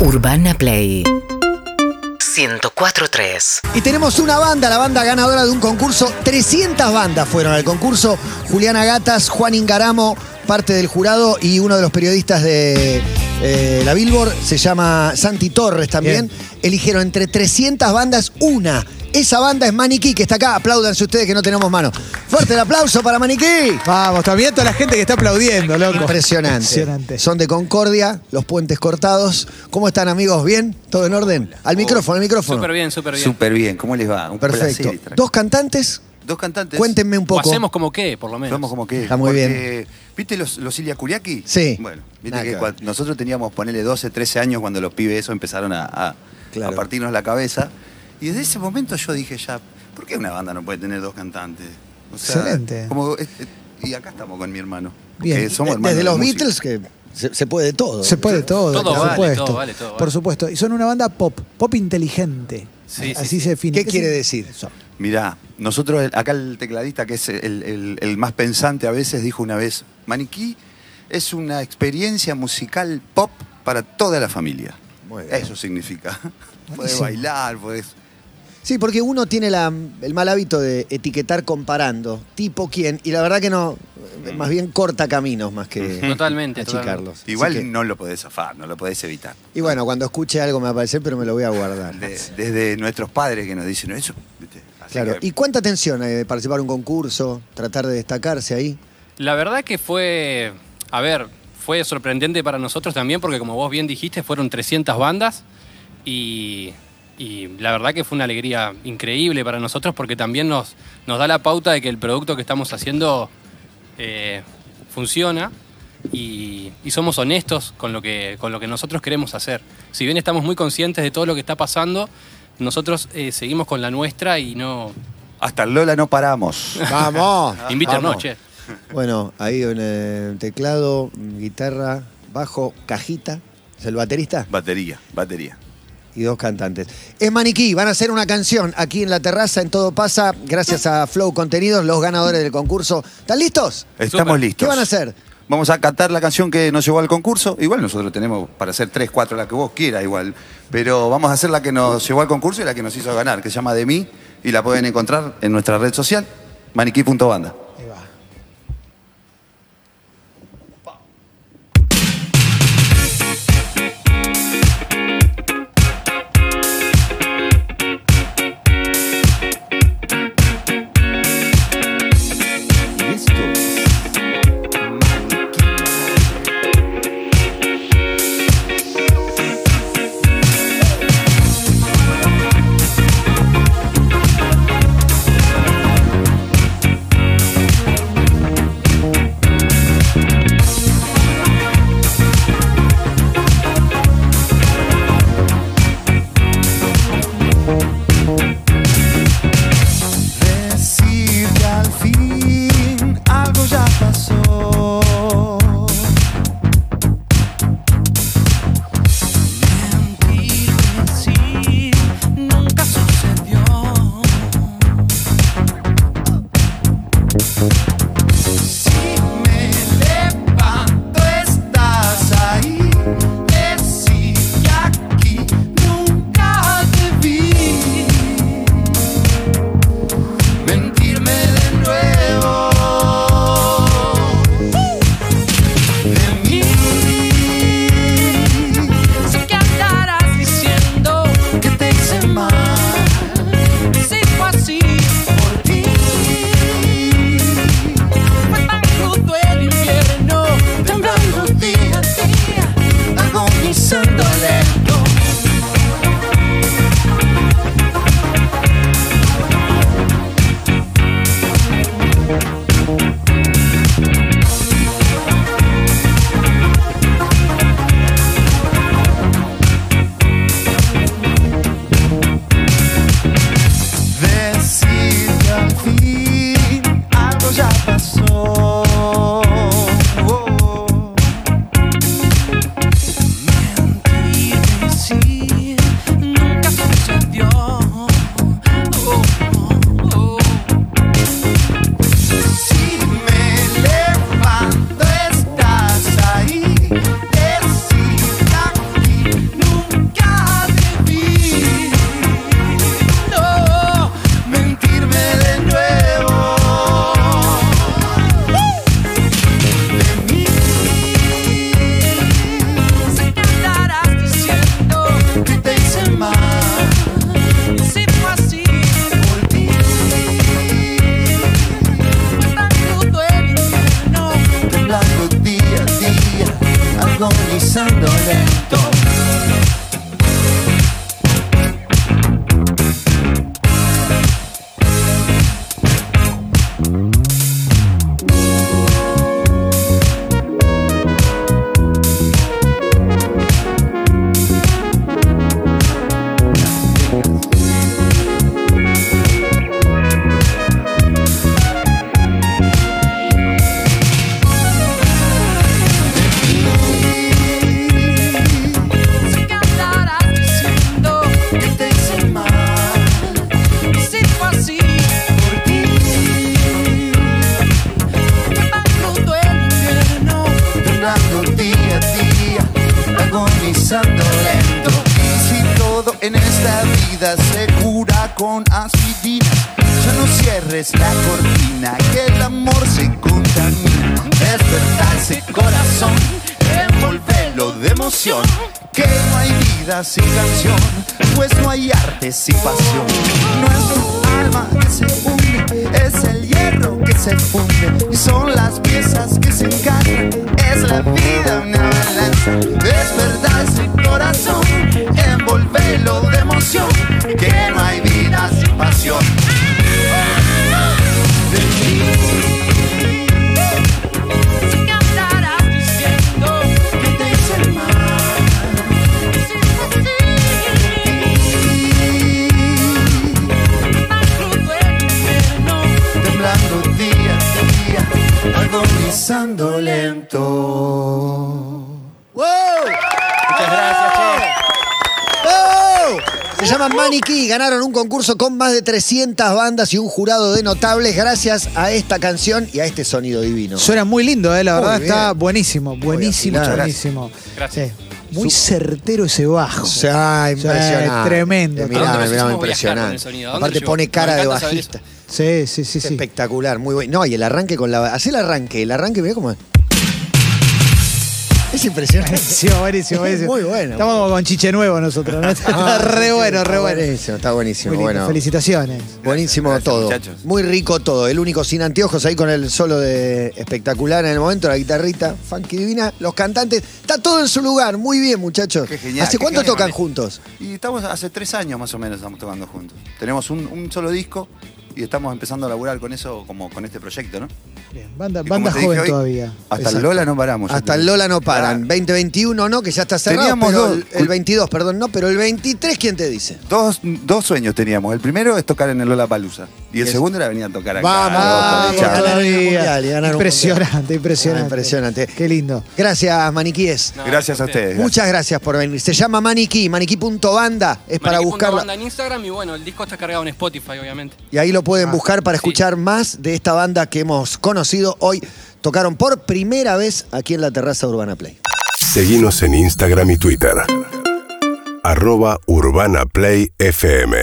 Urbana Play 104.3 Y tenemos una banda, la banda ganadora de un concurso. 300 bandas fueron al concurso. Juliana Gatas, Juan Ingaramo, parte del jurado y uno de los periodistas de eh, la Billboard, se llama Santi Torres también. Eligieron entre 300 bandas una. Esa banda es Maniquí, que está acá. Apláudanse ustedes que no tenemos mano. Fuerte el aplauso para Maniquí. Vamos, también toda la gente que está aplaudiendo, loco. Impresionante. Impresionante. Son de Concordia, los puentes cortados. ¿Cómo están, amigos? ¿Bien? ¿Todo en orden? Al micrófono, al micrófono. Súper bien, súper bien. Súper bien, ¿cómo les va? Un Perfecto. placer. Dos cantantes. Dos cantantes. Cuéntenme un O poco. hacemos como qué, por lo menos. Vamos como que. Está muy porque, ¿Viste los, los Ilya Kuriaki? Sí. Bueno, viste Nada que que ver. cuando- nosotros teníamos, ponerle 12, 13 años cuando los pibes eso empezaron a, a- Claro. a partirnos la cabeza. Y desde ese momento yo dije ya, ¿por qué una banda no puede tener dos cantantes? O sea, Excelente. Como, y acá estamos con mi hermano. Bien. somos hermanos Desde de los. Beatles, que se, se puede todo. Se puede todo, Todo por vale, supuesto. todo vale, todo vale. Por supuesto. Y son una banda pop, pop inteligente. Sí, Así sí, se define. ¿Qué quiere decir? Eso. Mirá, nosotros, acá el tecladista, que es el, el- el más pensante a veces, dijo una vez, Maniquí es una experiencia musical pop para toda la familia. Eso significa. Buenísimo. bailar, podés... Sí, porque uno tiene la- el mal hábito de etiquetar comparando, tipo quién, y la verdad que no, más bien corta caminos más que Totalmente, achicarlos. Igual que- no lo podés zafar, no lo podés evitar. y bueno, cuando escuche algo me va a aparecer, pero me lo voy a guardar. De- desde nuestros padres que nos dicen eso. ¿viste? Así Claro. que- ¿Y cuánta tensión hay de participar en un concurso, tratar de destacarse ahí? La verdad que fue, a ver, fue sorprendente para nosotros también porque como vos bien dijiste, fueron 300 bandas y, y la verdad que fue una alegría increíble para nosotros porque también nos, nos da la pauta de que el producto que estamos haciendo eh, funciona y, y somos honestos con lo, que, con lo que nosotros queremos hacer. Si bien estamos muy conscientes de todo lo que está pasando, nosotros eh, seguimos con la nuestra y no... Hasta el Lola no paramos. ¡Vamos! Invítanos, Vamos. che. Bueno, ahí en el teclado, guitarra, bajo, cajita, es el baterista batería, batería. Y dos cantantes. Es Maniquí, van a hacer una canción aquí en la terraza, en Todo Pasa, gracias a Flow Contenidos, los ganadores del concurso. ¿Están listos? Estamos listos. ¿Qué van a hacer? Vamos a cantar la canción que nos llevó al concurso. Igual nosotros tenemos para hacer tres, cuatro, la que vos quieras igual. Pero vamos a hacer la que nos llevó al concurso y la que nos hizo ganar, que se llama De mí. Y la pueden encontrar en nuestra red social, maniquí.banda. Decir vida se cura con aspirina, ya no cierres la cortina, que el amor se contamina. Despertarse corazón, envolverlo de emoción. Que no hay vida sin canción, pues no hay arte sin pasión. Nuestro alma que se hunde, es el hierro que se funde, y son las piezas que se encajan. Es la vida agonizando lento. ¡Wow! Muchas gracias, che. ¡Oh! Se llaman Maniquí, ganaron un concurso con más de 300 bandas y un jurado de notables gracias a esta canción y a este sonido divino. Suena muy lindo, eh, la Muy verdad bien. está buenísimo, buenísimo, afinar. buenísimo. Gracias. Sí, Muy certero ese bajo. O sea, impresionante. tremendo. Eh, ¿A Mirá, dónde mirá, hicimos viajar con impresionante. el sonido? ¿A dónde Aparte pone Me cara de encanta saber bajista. Sí, sí, sí, sí. Espectacular, muy bueno. No, y el arranque con la. Hacé el arranque, el arranque, mirá cómo es. Es impresionante. Buenísimo, buenísimo, buenísimo. Muy bueno. Estamos como con chiche nuevo nosotros, ¿no? Está re bueno, re bueno. buenísimo, está buenísimo. Muy bueno. Felicitaciones. Buenísimo Gracias, todo. muchachos. Muy rico todo. El único sin anteojos ahí con el solo de espectacular en el momento, la guitarrita, funky divina, los cantantes. Está todo en su lugar. Muy bien, muchachos. Qué genial, ¿Hace qué cuánto genial. tocan juntos? Y estamos hace tres años más o menos estamos tocando juntos. Tenemos un, un solo disco y estamos empezando a laburar con eso, como con este proyecto, ¿no? Bien, banda, banda joven hoy, todavía. Hasta Exacto. el Lola no paramos. Hasta el Lola no paran. Claro. 2021 no, que ya está cerrado. Teníamos pero dos- el, el 22, perdón, no, pero el 23, ¿quién te dice? Dos, dos sueños teníamos. El primero es tocar en el Lola Palusa. Y el segundo era venir a tocar acá. Vamos, vamos, mundial impresionante, impresionante. Ah, impresionante. Qué lindo. Gracias, Maniquíes. No, Gracias a ustedes. Muchas gracias por venir. Se llama Maniquí, maniquí.banda. Es para Maniquí buscarla. banda en Instagram y bueno, el disco está cargado en Spotify, obviamente. Y ahí lo pueden Ah, buscar para sí. escuchar más de esta banda que hemos conocido hoy. Tocaron por primera vez aquí en la terraza Urbana Play. Seguinos en Instagram y Twitter. Arroba Urbana Play FM.